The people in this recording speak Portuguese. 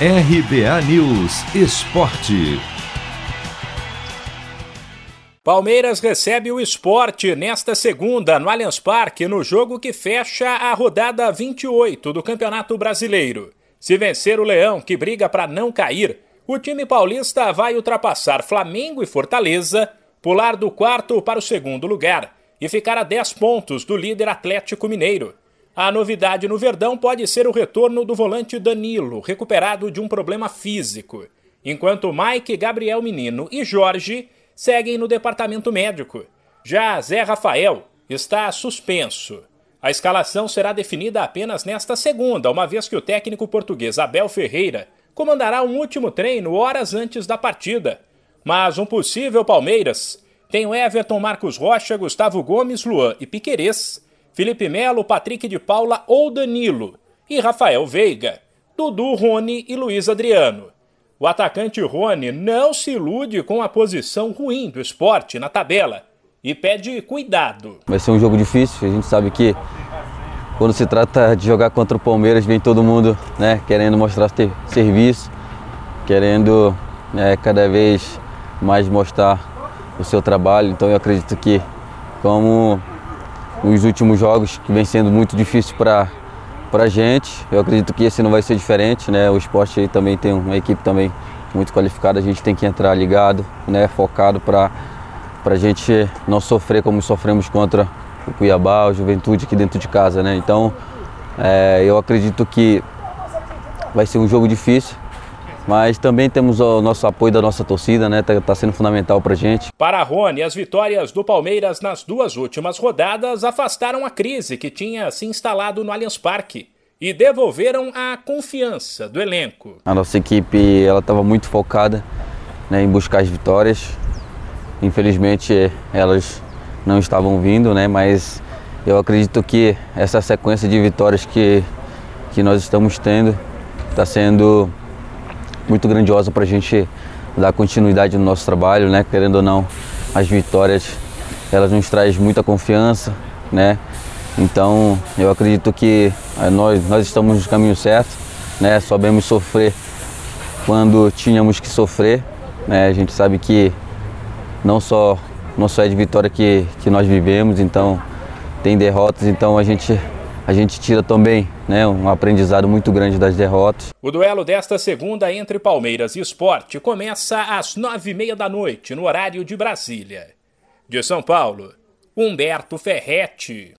RBA News Esporte. Palmeiras recebe o esporte nesta segunda no Allianz Parque, no jogo que fecha a rodada 28 do Campeonato Brasileiro. Se vencer o Leão, que briga para não cair, o time paulista vai ultrapassar Flamengo e Fortaleza, pular do quarto para o segundo lugar e ficar a 10 pontos do líder Atlético Mineiro. A novidade no Verdão pode ser o retorno do volante Danilo, recuperado de um problema físico, enquanto Mike, Gabriel Menino e Jorge seguem no departamento médico. Já Zé Rafael está suspenso. A escalação será definida apenas nesta segunda, uma vez que o técnico português Abel Ferreira comandará um último treino horas antes da partida. Mas um possível Palmeiras tem Everton Marcos Rocha, Gustavo Gomes, Luan e Piquerez Felipe Melo, Patrick de Paula ou Danilo, e Rafael Veiga, Dudu, Rony e Luiz Adriano. O atacante Rony não se ilude com a posição ruim do esporte na tabela e pede cuidado. Vai ser um jogo difícil, a gente sabe que quando se trata de jogar contra o Palmeiras, vem todo mundo né, querendo mostrar serviço, querendo né, cada vez mais mostrar o seu trabalho. Então eu acredito que, como nos últimos jogos, que vem sendo muito difícil para a gente. Eu acredito que esse não vai ser diferente, né? O esporte aí também tem uma equipe também muito qualificada, a gente tem que entrar ligado, né? Focado para a gente não sofrer como sofremos contra o Cuiabá, o Juventude aqui dentro de casa, né? Então, é, eu acredito que vai ser um jogo difícil, mas também temos o nosso apoio da nossa torcida, né? Tá, tá sendo fundamental pra gente. Para Rony, as vitórias do Palmeiras nas duas últimas rodadas afastaram a crise que tinha se instalado no Allianz Parque e devolveram a confiança do elenco. A nossa equipe ela estava muito focada né, em buscar as vitórias. Infelizmente elas não estavam vindo, né? Mas eu acredito que essa sequência de vitórias que, que nós estamos tendo está sendo muito grandiosa para a gente dar continuidade no nosso trabalho, né? Querendo ou não, as vitórias elas nos trazem muita confiança, né? Então eu acredito que eh, nós, nós estamos no caminho certo, né? Sabemos sofrer quando tínhamos que sofrer, né? A gente sabe que não só não só é de vitória que, que nós vivemos, então tem derrotas, então a gente a gente tira também né, um aprendizado muito grande das derrotas. O duelo desta segunda entre Palmeiras e Esporte começa às nove e meia da noite, no horário de Brasília. De São Paulo, Humberto Ferretti.